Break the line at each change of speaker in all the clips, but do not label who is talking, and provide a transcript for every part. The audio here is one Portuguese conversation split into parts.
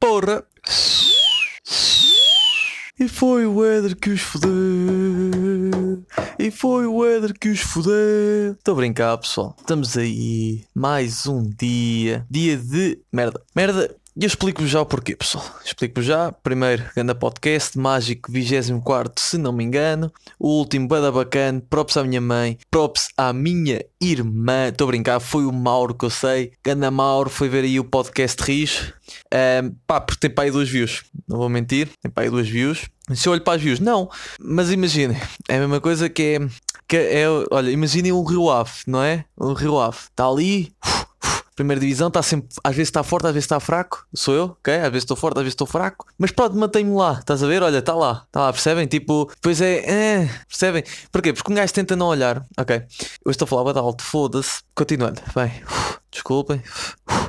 Porra! E foi o Éder que os fodeu. E foi o Éder que os fodeu. Estou a brincar, pessoal. Estamos aí. Mais um dia. Dia de merda. Merda. E eu explico-vos já o porquê, pessoal. Explico-vos já. Primeiro, grande podcast, mágico, 24, se não me engano. O último, bada bacana. Props à minha mãe. Props à minha irmã. Estou a brincar, foi o Mauro que eu sei. Ganda Mauro, foi ver aí o podcast Riz. Um, pá, porque tem para aí duas views. Não vou mentir, tem para aí duas views. Se eu olho para as views, não. Mas imaginem, é a mesma coisa que é. Que é olha, imaginem um Rio Ave, não é? Um Rio Ave. Está ali. Primeira divisão está sempre, às vezes está forte, às vezes está fraco, sou eu, ok? Às vezes estou forte, às vezes estou fraco, mas pronto, mantém-me lá, estás a ver? Olha, está lá, está lá, percebem? Tipo, depois é, é, percebem? Porquê? Porque um gajo tenta não olhar, ok? Eu estou a falar bada alto, foda-se, continuando, bem, desculpem,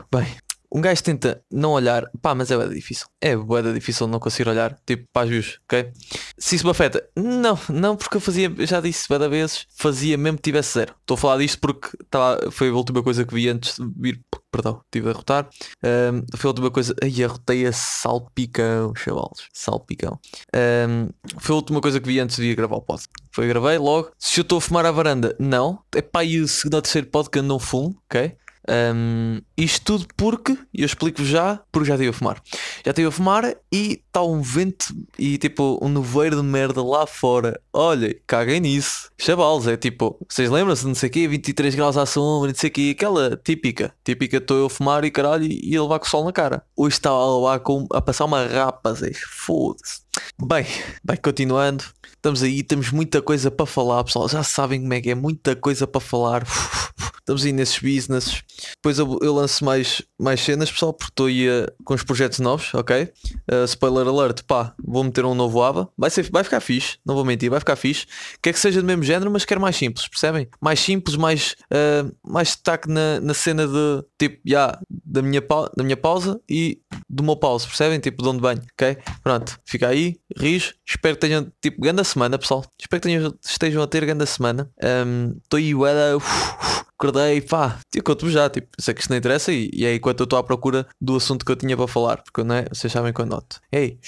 bem, um gajo tenta não olhar, pá, mas é bué difícil. É bué difícil não conseguir olhar, tipo, para as views, ok? Se isso me afeta, não, não, porque eu fazia, já disse bué vezes, fazia mesmo que tivesse zero. Estou a falar disto porque tá, foi a última coisa que vi antes de vir, perdão, tive a rotar. Um, foi a última coisa, ai, arrotei a salpicão, chavalos, salpicão. Um, foi a última coisa que vi antes de ir gravar o pod. Foi, gravei logo. Se eu estou a fumar à varanda, não. É pá, e o segundo ou terceiro pod que eu não fumo, ok? Um, isto tudo porque, eu explico já, porque já estive a fumar. Já estive a fumar e está um vento e tipo um nevoeiro de merda lá fora. Olha, caguem nisso. Chavalos, é tipo, vocês lembram-se de não sei o quê, 23 graus à sombra, não sei o quê, aquela típica. Típica, estou eu a fumar e caralho e a levar com o sol na cara. Hoje está a levar com, a passar uma rapa, foda-se. Bem, bem, continuando. Estamos aí, temos muita coisa para falar, pessoal. Já sabem como é que é, muita coisa para falar. Estamos aí nesses businesses. Depois eu, eu lanço mais, mais cenas, pessoal, porque estou aí uh, com os projetos novos, ok? Uh, spoiler alert, pá, vou meter um novo ABA. Vai, ser, vai ficar fixe, não vou mentir, vai ficar fixe. Quer que seja do mesmo género, mas quero mais simples, percebem? Mais simples, mais, uh, mais destaque na, na cena de tipo, já, yeah, da, minha da minha pausa e do meu pausa, percebem? Tipo, de onde banho, ok? Pronto, fica aí, rijo. Espero que tenham, tipo, grande semana, pessoal. Espero que tenham, estejam a ter grande semana. Estou um, aí, ué, acordei, pá, eu conto-me já, tipo, sei que isto não interessa e, e é enquanto eu estou à procura do assunto que eu tinha para falar, porque não é, vocês sabem que eu noto. Ei,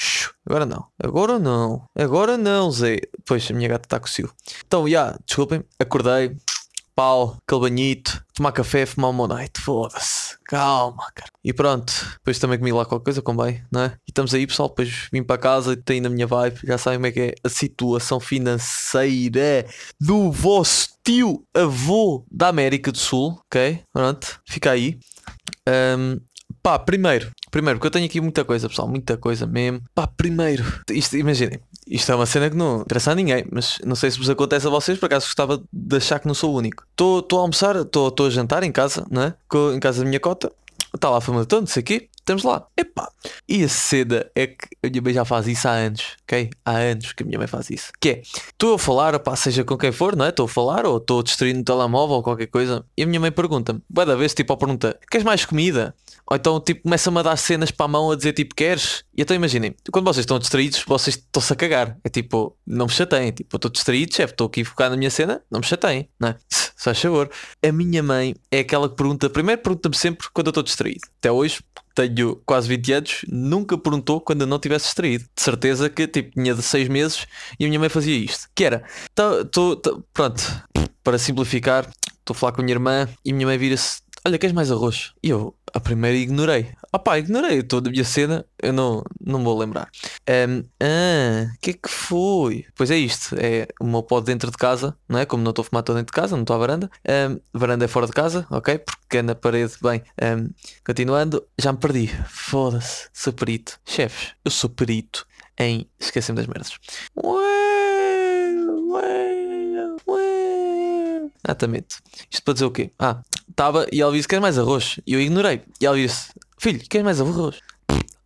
agora não, agora não, agora não, Zé. Pois, a minha gata está com o Então, já, yeah, desculpem, acordei, pau, aquele banhito, tomar café, fumar uma night, foda-se, calma, cara. E pronto, depois também comi lá qualquer coisa, bem, não é? E estamos aí, pessoal, depois vim para casa e tenho na minha vibe, já sabem como é que é a situação financeira do vosso tio avô da América do Sul, ok? Pronto, fica aí. Um, pá, primeiro, primeiro, porque eu tenho aqui muita coisa, pessoal, muita coisa mesmo. Pá, primeiro, isto, imaginem, isto é uma cena que não interessa a ninguém, mas não sei se vos acontece a vocês, por acaso gostava de achar que não sou o único. Estou a almoçar, estou a jantar em casa, não é? Em casa da minha cota, está lá a família toda, não sei o quê, estamos lá. Epá, e a seda é que a minha mãe já faz isso há anos, ok? Há anos que a minha mãe faz isso. Que é, estou a falar, pá, seja com quem for, não é? Estou a falar ou estou distraído no telemóvel ou qualquer coisa, e a minha mãe pergunta-me, vai da vez, tipo, a pergunta, queres mais comida? Ou então, tipo, começa-me a dar cenas para a mão a dizer, tipo, queres? E então imaginem, quando vocês estão distraídos, vocês estão-se a cagar. É tipo, não me chateiem. Tipo, estou distraído, chefe, estou aqui focado na minha cena, não me chateiem, não é? Se faz favor. A minha mãe é aquela que pergunta, primeiro pergunta-me sempre quando eu estou distraído. Até hoje, tenho quase 20 anos, nunca perguntou quando eu não tivesse distraído. De certeza que, tipo, tinha de 6 meses e a minha mãe fazia isto. Que era, tô, tô, tô, pronto, para simplificar, estou a falar com a minha irmã e a minha mãe vira-se olha, queres mais arroz? E eu, a primeira ignorei. Ah pá, ignorei toda a minha cena, eu não, não vou lembrar. Um, ah, o que é que foi? Pois é isto, é o meu pó dentro de casa, não é? Como não estou a fumar, estou dentro de casa, não estou à varanda. Um, varanda é fora de casa, ok? Porque é na parede, bem. Um, continuando, já me perdi. Foda-se, sou perito. Chefes, eu sou perito em esquecendo das merdas. Ué, ué. Exatamente. Isto para dizer o quê? Ah, estava e ela disse: Queres mais arroz? E eu ignorei. E ela disse: Filho, queres mais arroz?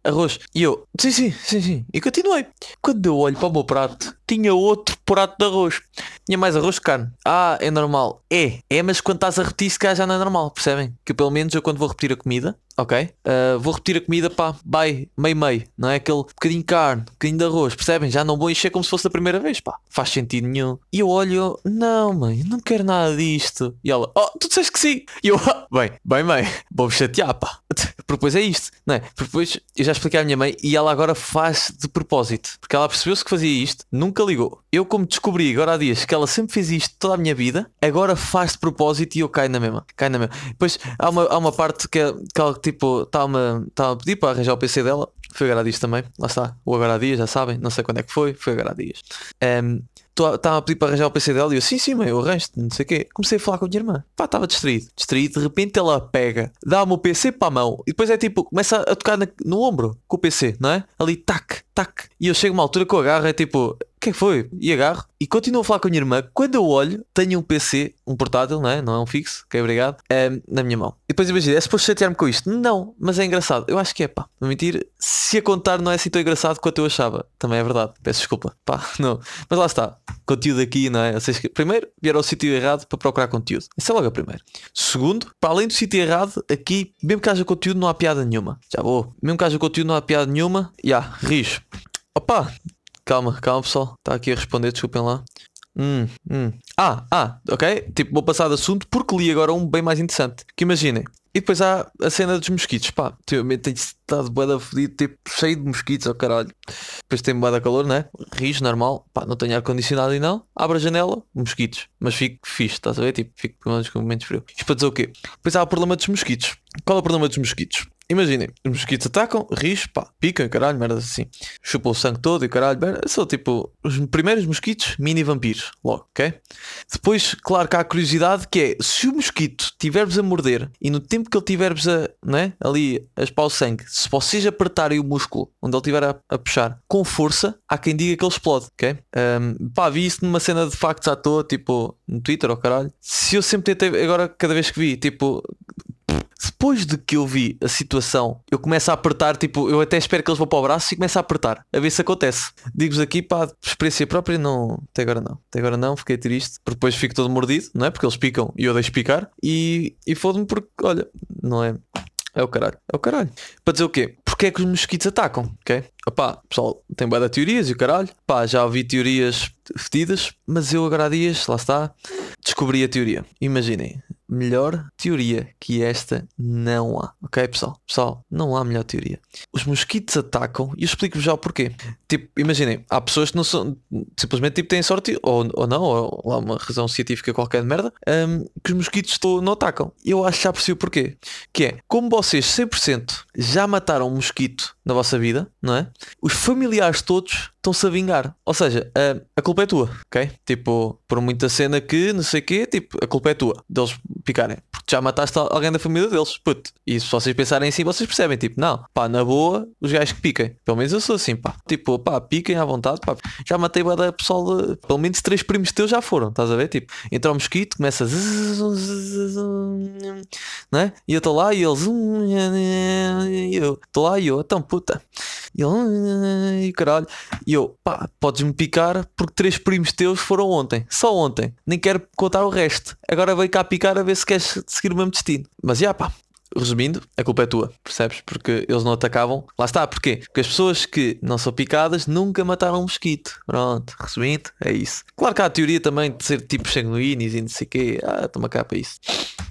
Arroz. E eu: Sim, sim, sim, sim. E continuei. Quando eu olho para o meu prato, tinha outro prato de arroz. Tinha mais arroz que carne. Ah, é normal. É, é, mas quando estás a repetir, se calhar já não é normal, percebem? Que pelo menos eu quando vou repetir a comida, ok? Uh, vou repetir a comida, pá, vai, meio-meio, não é? Aquele bocadinho de carne, bocadinho de arroz, percebem? Já não vou encher como se fosse a primeira vês, pá. Faz sentido nenhum. E eu olho, não, mãe, não quero nada disto. E ela, oh, tu disseste que sim. E eu, ah, bem, bem, mãe, vou-me chatear, pá. Depois é isto, não é? Depois eu já expliquei à minha mãe e ela agora faz de propósito. Porque ela percebeu-se que fazia isto, nunca ligou. Eu, como descobri agora há dias que ela sempre fez isto toda a minha vida, agora faz de propósito e eu caio na mesma. Caio na mesma. Depois há uma, há uma parte que, que ela, tipo, está-me tá a pedir para arranjar o PC dela. Foi agora há dias também, lá está. O agora há dias, já sabem, não sei quando é que foi, foi agora há dias. Um, estava a pedir para arranjar o PC dela e eu, sim, sim, mãe, eu arranjo não sei o quê. Comecei a falar com a minha irmã. Pá, estava distraído, distraído. De repente ela pega, dá-me o PC para a mão e depois é tipo, começa a tocar na, no ombro com o PC, não é? Ali, tac, tac. E eu chego a uma altura que eu agarro, é tipo, o que é que foi? E agarro e continuo a falar com a minha irmã. Quando eu olho, tenho um PC, um portátil, não é? Não é um fixo, ok, obrigado, é, na minha mão. E depois imagina, é suposto chatear-me com isto? Não, mas é engraçado. Eu acho que é, pá. Não mentir, se a contar não é assim tão engraçado quanto eu achava. Também é verdade. Peço desculpa, pá, não. Mas lá está. Conteúdo aqui, não é? Vocês, primeiro, vieram ao sítio errado para procurar conteúdo. Isso é logo a primeira. Segundo, para além do sítio errado, aqui, mesmo que haja conteúdo, não há piada nenhuma. Já vou. Mesmo que haja conteúdo, não há piada nenhuma. Ya, yeah, rijo. Opa, Calma, calma pessoal. Está aqui a responder, desculpem lá. Hum, hum. Ah, ah, ok. Tipo, vou passar de assunto porque li agora um bem mais interessante. Que imaginem. E depois há a cena dos mosquitos. Pá, ultimamente tem estado boeda fodido, tipo, cheio de mosquitos, ao oh, caralho. Depois tem boeda calor, né? Rijo, normal. Pá, não tenho ar-condicionado e não. Abre a janela, mosquitos. Mas fico fixe, estás a ver? Tipo, fico pelo menos com momentos frio. Isto para dizer o quê? Depois há o problema dos mosquitos. Qual é o problema dos mosquitos? Imaginem, os mosquitos atacam, rijo, pá, picam, caralho, merda assim. Chupam o sangue todo e caralho, merda. São tipo os primeiros mosquitos mini vampiros, logo, ok? Depois, claro que há a curiosidade que é se o mosquito tiver-vos a morder e no tempo que ele tiver-vos a, né, ali a espar o sangue, se vocês apertarem o músculo onde ele estiver a, a, puxar com força, há quem diga que ele explode, ok? Um, pá, vi isso numa cena de factos à toa, tipo no Twitter ou oh, caralho. Se eu sempre tentei, agora cada vez que vi, tipo depois de que eu vi a situação, eu começo a apertar, tipo, eu até espero que eles vão para o braço e começo a apertar, a ver se acontece. Digo-vos aqui, pá, experiência própria, não, até agora não. Até agora não, fiquei triste, porque depois fico todo mordido, não é? Porque eles picam e eu deixo picar. E, e foda-me porque, olha, não é. É o caralho, é o caralho. Para dizer o quê? Porque é que os mosquitos atacam, ok? Opá, pessoal, tem boa de teorias e o caralho. Pá, já ouvi teorias fedidas, mas eu agora há dias, lá está, descobri a teoria. Imaginem, melhor teoria que esta não há. Ok, pessoal? Pessoal, não há melhor teoria. Os mosquitos atacam e eu explico-vos já o porquê. Tipo, imaginem, há pessoas que não são simplesmente tipo, têm sorte ou, ou não, ou há uma razão científica qualquer de merda, um, que os mosquitos não atacam. Eu acho já percebi o porquê. Que é, como vocês 100% já mataram um mosquito na vossa vida, não é? Os familiares todos estão-se a vingar. Ou seja, a, a culpa é tua, ok? Tipo, por muita cena que não sei o quê, tipo, a culpa é tua deles picarem. Porque já mataste alguém da família deles, puto. E se vocês pensarem assim, vocês percebem, tipo, não, pá, na boa, os gajos que piquem. Pelo menos eu sou assim, pá. Tipo, pá, piquem à vontade, pá. Já matei o da pessoal, de, pelo menos três primos teus já foram, estás a ver? Tipo, entra o mosquito, começa a. Né? E eu estou lá e eles. E eu estou lá e eu, então puta. E ele, caralho. E eu, pá, podes-me picar porque três primos teus foram ontem. Só ontem. Nem quero contar o resto. Agora veio cá picar a ver se queres seguir o mesmo destino. Mas já, pá. Resumindo, a culpa é tua, percebes? Porque eles não atacavam. Lá está, porquê? Porque as pessoas que não são picadas nunca mataram um mosquito. Pronto, resumindo, é isso. Claro que há a teoria também de ser tipo sanguíneos e não sei o quê. Ah, toma cá para isso.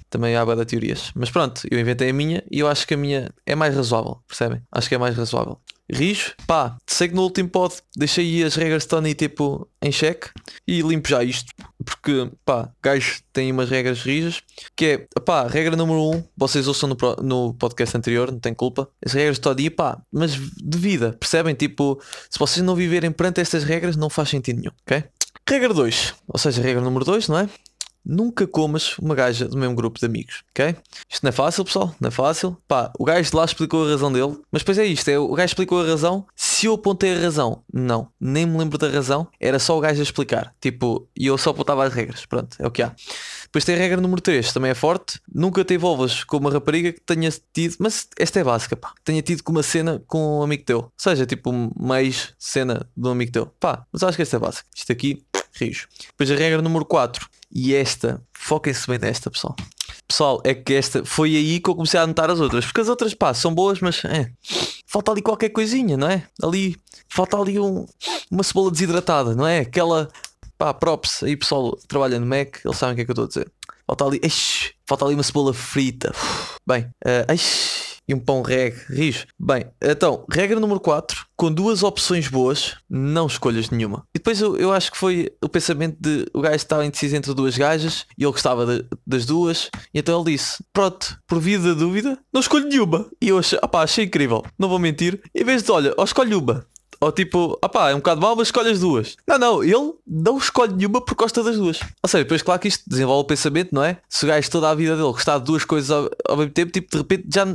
Também há da teorias. Mas pronto, eu inventei a minha e eu acho que a minha é mais razoável, percebem? Acho que é mais razoável. Rijo, pá, sei que no último pod deixei as regras de Tony tipo em xeque e limpo já isto. Porque, pá, gajos têm umas regras rijas que é, pá, regra número 1, um, vocês ouçam no, no podcast anterior, não tem culpa. As regras de Tony, pá, mas de vida, percebem? Tipo, se vocês não viverem perante estas regras, não faz sentido nenhum, ok? Regra 2, ou seja, regra número 2, não é? Nunca comas uma gaja do mesmo grupo de amigos, ok? Isto não é fácil, pessoal, não é fácil. Pá, o gajo de lá explicou a razão dele, mas depois é isto, é, o gajo explicou a razão. Se eu apontei a razão, não, nem me lembro da razão, era só o gajo a explicar. Tipo, e eu só apontava as regras, pronto, é o que há. Depois tem a regra número 3, também é forte. Nunca te envolvas com uma rapariga que tenha tido, mas esta é básica, pá. Tenha tido com uma cena com um amigo teu. Ou seja, tipo uma ex-cena de um amigo teu. Pá, mas acho que esta é básica. Isto aqui, rios. Depois a regra número 4. E esta, foquem-se bem nesta, pessoal. Pessoal, é que esta foi aí que eu comecei a notar as outras. Porque as outras, pá, são boas, mas é, falta ali qualquer coisinha, não é? Ali, falta ali um, uma cebola desidratada, não é? Aquela, pá, props. Aí pessoal trabalha no Mac, eles sabem o que é que eu estou a dizer. Falta ali, ixi, falta ali uma cebola frita. Bem, uh, ixi, e um pão reg, rijo. Bem, então, regra número 4, com duas opções boas, não escolhas nenhuma. E depois eu, eu acho que foi o pensamento de o gajo estava indeciso entre duas gajas e ele gostava de, das duas, e então ele disse: Pronto, por via da dúvida, não escolho nenhuma. E eu achei, opá, achei incrível, não vou mentir. Em vez de, olha, ou escolhe uma, ou tipo, ah pá, é um bocado mal, mas escolhe as duas. Não, não, ele não escolhe nenhuma por gosta das duas. Ou seja, depois, claro que isto desenvolve o pensamento, não é? Se o gajo toda a vida dele gostar de duas coisas ao, ao mesmo tempo, tipo, de repente já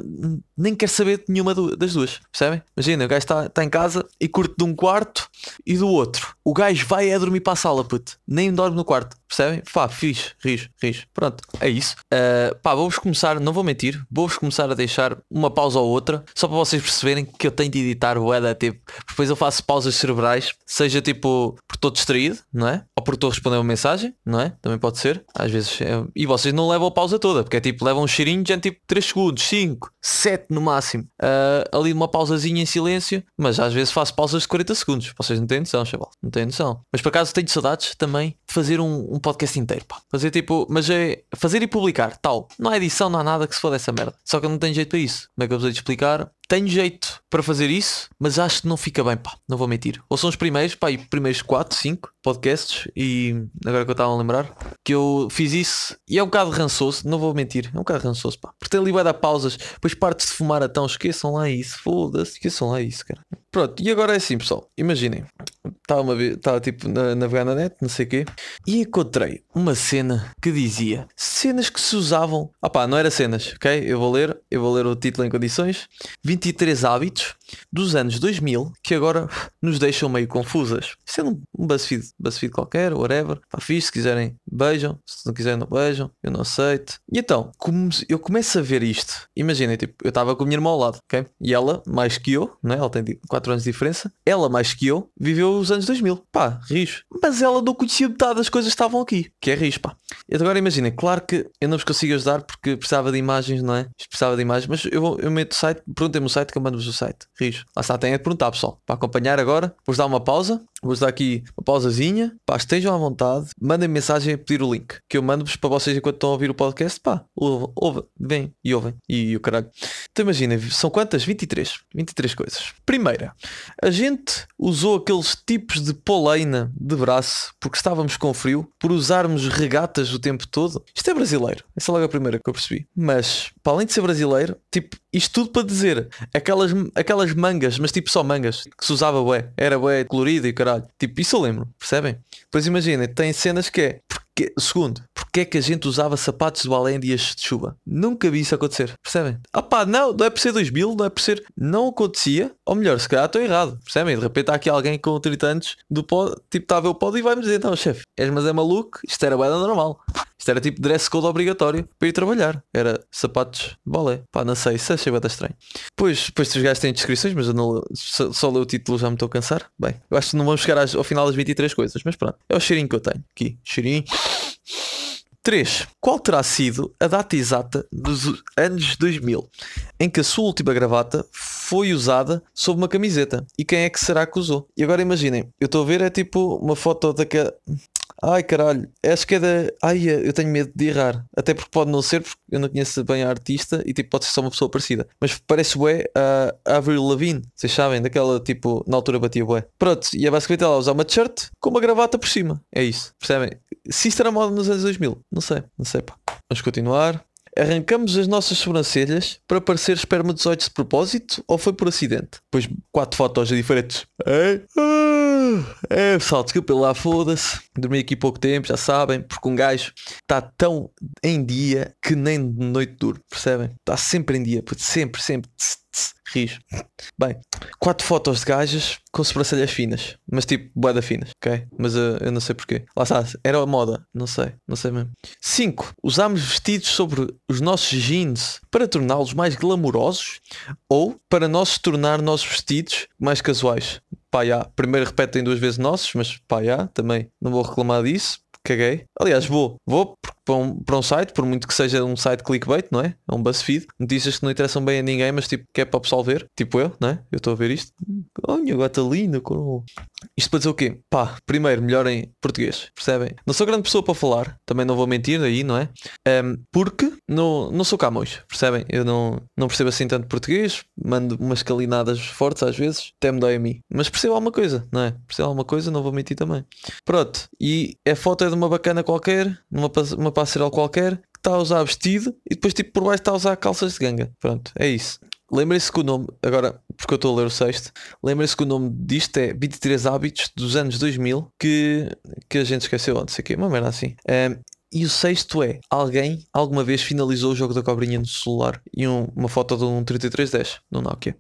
nem quer saber de nenhuma das duas. Percebem? Imagina, o gajo está tá em casa e curte de um quarto e do outro. O gajo vai é dormir para a sala, puto. Nem dorme no quarto. Percebem? Pá, fixe, rijo, rijo. Pronto, é isso. Uh, pá, vou-vos começar, não vou mentir, vou-vos começar a deixar uma pausa ou outra, só para vocês perceberem que eu tenho de editar o EDA, tipo, depois eu faço pausas cerebrais, seja tipo por estou distraído, não é? Ou por estou a responder uma mensagem, não é? Também pode ser, às vezes. É... E vocês não levam a pausa toda, porque é tipo, levam um cheirinho de tipo 3 segundos, 5, 7 no máximo. Uh, ali uma pausazinha em silêncio, mas às vezes faço pausas de 40 segundos. Vocês não têm noção, chaval, não têm noção. Mas por acaso tenho saudades também de fazer um, um podcast inteiro, pá. Fazer tipo, mas é fazer e publicar, tal. Não há edição, não há nada que se foda essa merda. Só que eu não tenho jeito para isso. Como é que eu vos hei de explicar? Tenho jeito para fazer isso, mas acho que não fica bem, pá, não vou mentir. Ou são os primeiros, pá, e primeiros 4, 5 podcasts, e agora que eu estava a lembrar, que eu fiz isso, e é um bocado rançoso, não vou mentir, é um bocado rançoso, pá. Porque tem ali vai dar pausas, depois parte de fumar então, esqueçam lá isso, foda-se, esqueçam lá isso, cara. Pronto, e agora é assim, pessoal, imaginem, estava tipo na, navegar na net, não sei o quê, e encontrei uma cena que dizia cenas que se usavam, ah pá, não era cenas, ok? Eu vou ler, eu vou ler o título em condições, 23 hábitos dos anos 2000 que agora nos deixam meio confusas. Sendo um BuzzFeed, BuzzFeed qualquer, whatever, pá, fixe, se quiserem beijam, se não quiserem não beijam, eu não aceito. E então, como eu começo a ver isto, imaginem, tipo, eu estava com a minha irmã ao lado, ok? E ela, mais que eu, né? ela tem 4 anos de diferença, ela mais que eu, viveu os anos 2000, pá, rijo. Mas ela não conhecia metade das coisas que estavam aqui, que é rijo, pá. E agora imaginem, claro que eu não vos consigo ajudar porque precisava de imagens, não é? Precisava de imagens, mas eu, eu meto o site, perguntem-me o site que eu mando-vos o site, rijo. Lá está, tem a perguntar, pessoal, para acompanhar agora, vou-vos dar uma pausa, vou-vos dar aqui uma pausazinha, pá, estejam à vontade, mandem mensagem a pedir o link, que eu mando-vos para vocês enquanto estão a ouvir o podcast, pá, ouve, ouve, vem e ouvem, e o caralho. Então imagina, são quantas? 23, 23 coisas. Primeira, a gente usou aqueles tipos de poleina de braço porque estávamos com frio, por usarmos regatas o tempo todo. Isto é brasileiro, essa é logo a primeira que eu percebi. Mas, para além de ser brasileiro, tipo, isto tudo para dizer, aquelas, aquelas mangas, mas tipo só mangas, que se usava bué, era bué colorido e caralho. Tipo, isso eu lembro, percebem? Pois imaginem, tem cenas que é, porque, segundo, porque é que a gente usava sapatos de balé em dias de chuva? Nunca vi isso acontecer, percebem? Ah pá, não, não é por ser 2000, não é por ser. Não acontecia, ou melhor, se calhar estou errado, percebem? De repente há aqui alguém com 30 anos do pod, tipo, está a ver o pod e vai-me dizer: não, chefe, és mas é maluco, isto era bem normal. Isto era tipo dress code obrigatório para ir trabalhar. Era sapatos de balé. Pá, não sei, isso achei bastante estranho. Pois, depois os gajos têm descrições, mas eu não, só, só ler o título já me estou a cansar. Bem, eu acho que não vamos chegar ao final das 23 coisas, mas pronto. É o cheirinho que eu tenho. Aqui, cheirinho. 3. Qual terá sido a data exata dos anos 2000 em que a sua última gravata foi usada sob uma camiseta? E quem é que será que usou? E agora imaginem, eu estou a ver é tipo uma foto daquela. Ai caralho, acho que é da. Ai, eu tenho medo de errar. Até porque pode não ser, porque eu não conheço bem a artista e tipo, pode ser só uma pessoa parecida. Mas parece bué a Avril Lavigne, vocês sabem, daquela tipo, na altura batia bué. Pronto, e é basicamente ela usar uma t-shirt com uma gravata por cima. É isso, percebem? Se isto era moda nos anos 2000, não sei, não sei pá. Vamos continuar. Arrancamos as nossas sobrancelhas para parecer espermatozoides de propósito ou foi por acidente? Pois quatro fotos diferentes. É? É, pessoal, desculpa lá, foda-se. Dormi aqui pouco tempo, já sabem, porque um gajo está tão em dia que nem de noite duro, percebem? Está sempre em dia, sempre, sempre. Rijo. Bem, quatro fotos de gajas com sobrancelhas finas, mas tipo boeda finas, ok? Mas uh, eu não sei porquê. Lá está, era a moda, não sei, não sei mesmo. 5. Usámos vestidos sobre os nossos jeans para torná-los mais glamourosos ou para nós tornar nossos vestidos mais casuais. Pá, já. Primeiro repetem duas vezes nossos, mas pá, já. Também não vou reclamar disso caguei. Aliás, vou, vou para um, para um site, por muito que seja um site clickbait, não é? É um BuzzFeed. Notícias que não interessam bem a ninguém, mas tipo, que é para o pessoal ver. Tipo eu, não é? Eu estou a ver isto. Olha, gata linda, com... Isto para dizer o quê? Pá, primeiro, melhorem português, percebem? Não sou grande pessoa para falar, também não vou mentir aí, não é? Um, porque não, não sou camões, percebem? Eu não, não percebo assim tanto português, mando umas calinadas fortes às vezes, até me dói a mim. Mas percebo alguma coisa, não é? Percebo alguma coisa, não vou mentir também. Pronto, e a foto é de uma bacana qualquer, numa uma passerela qualquer, que está a usar vestido e depois tipo por baixo está a usar calças de ganga. Pronto, é isso. Lembrem-se que o nome, agora porque eu estou a ler o sexto, lembrem-se que o nome disto é 23 hábitos dos anos 2000 que, que a gente esqueceu, não sei o quê, uma merda assim. Um, e o sexto é: alguém alguma vez finalizou o jogo da cobrinha no celular e um, uma foto de um 3310 no Nokia.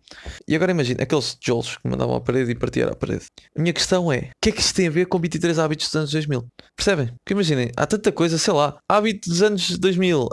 E agora imagina aqueles tijolos que mandavam à parede e partiam à parede. A minha questão é: o que é que isto tem a ver com 23 hábitos dos anos 2000? Percebem? Porque imaginem, há tanta coisa, sei lá, hábito dos anos 2000, uh,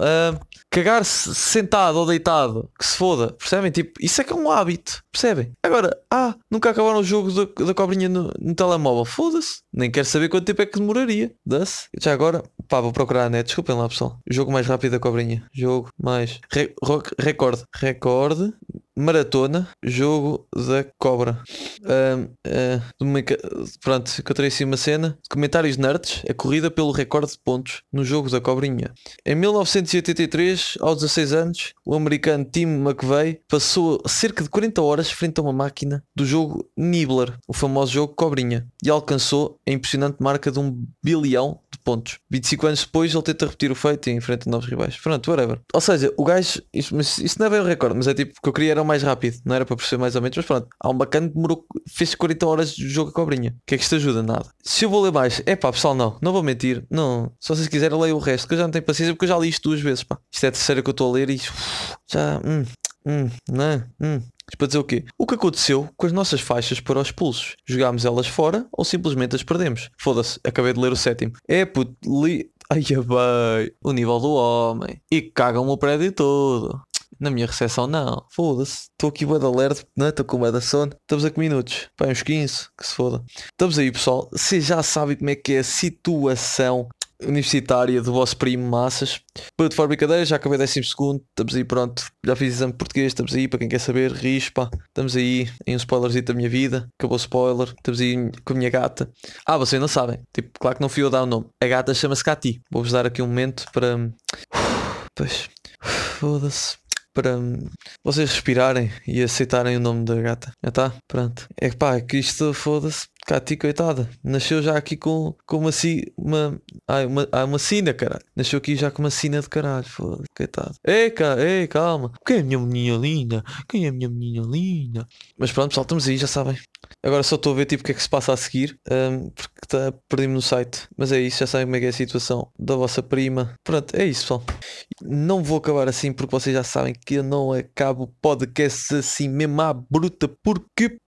cagar-se sentado ou deitado, que se foda, percebem? Tipo, isso é que é um hábito, percebem? Agora, ah, nunca acabaram o jogo da, da cobrinha no, no telemóvel, foda-se, nem quero saber quanto tempo é que demoraria, dá-se. Já agora, pá, vou procurar procurar a net, desculpem lá pessoal. Jogo mais rápido da cobrinha. Jogo mais. Re recorde. Recorde Maratona, jogo da cobra. Uh, uh, pronto, encontrei assim uma cena. Comentários nerds, a corrida pelo recorde de pontos no jogo da cobrinha. Em 1983, aos 16 anos, o americano Tim McVeigh passou cerca de 40 horas frente a uma máquina do jogo Nibbler, o famoso jogo Cobrinha, e alcançou a impressionante marca de um bilhão de pontos. 25 anos depois, ele tenta repetir o feito e enfrenta novos rivais. Pronto, whatever. Ou seja, o gajo, isso, isso não é bem o recorde, mas é tipo que eu queria era mais rápido, não era para perceber mais ou menos, mas pronto. Há um bacana que demorou, fez 40 horas de jogo a cobrinha. O que é que isto ajuda? Nada. Se eu vou ler mais, é pá, pessoal, não, não vou mentir, não. Se vocês quiserem, leio o resto, que eu já não tenho paciência porque eu já li isto duas vezes, pá. Isto é a terceira que eu estou a ler e já, hum, hum, não, hum. Isto para dizer o quê? O que aconteceu com as nossas faixas para os pulsos? Jogámos elas fora ou simplesmente as perdemos? Foda-se, acabei de ler o sétimo. É puto, li. Ai, bem, o nível do homem. E cagam o prédio todo. Na minha recepção, não. Foda-se. Estou aqui bué de alerta, não é? Estou com bué da sono. Estamos a que minutos? Pá, uns 15. Que se foda. Estamos aí, pessoal. Vocês já sabem como é que é a situação universitária do vosso primo Massas. De fora brincadeira, já acabei décimo segundo. Estamos aí, pronto. Já fiz exame português. Estamos aí, para quem quer saber. Rispa. Estamos aí em um spoilerzinho da minha vida. Acabou o spoiler. Estamos aí com a minha gata. Ah, vocês não sabem. Tipo, claro que não fui eu dar o nome. A gata chama-se Cati. Vou-vos dar aqui um momento para. Pois. Foda-se para vocês respirarem e aceitarem o nome da gata. Já está? Pronto. É que pá, é que isto foda-se. Cati, coitada, nasceu já aqui com, com uma, uma, ai, uma, ah, uma sina, caralho. Nasceu aqui já com uma sina de caralho, foda coitado. Ei, cá, ei, calma. Quem é a minha menina linda? Quem é a minha menina linda? Mas pronto, pessoal, estamos aí, já sabem. Agora só estou a ver tipo o que é que se passa a seguir, um, porque tá, perdi-me no site. Mas é isso, já sabem como é que é a situação da vossa prima. Pronto, é isso, pessoal. Não vou acabar assim porque vocês já sabem que eu não acabo podcasts assim mesmo à bruta, porque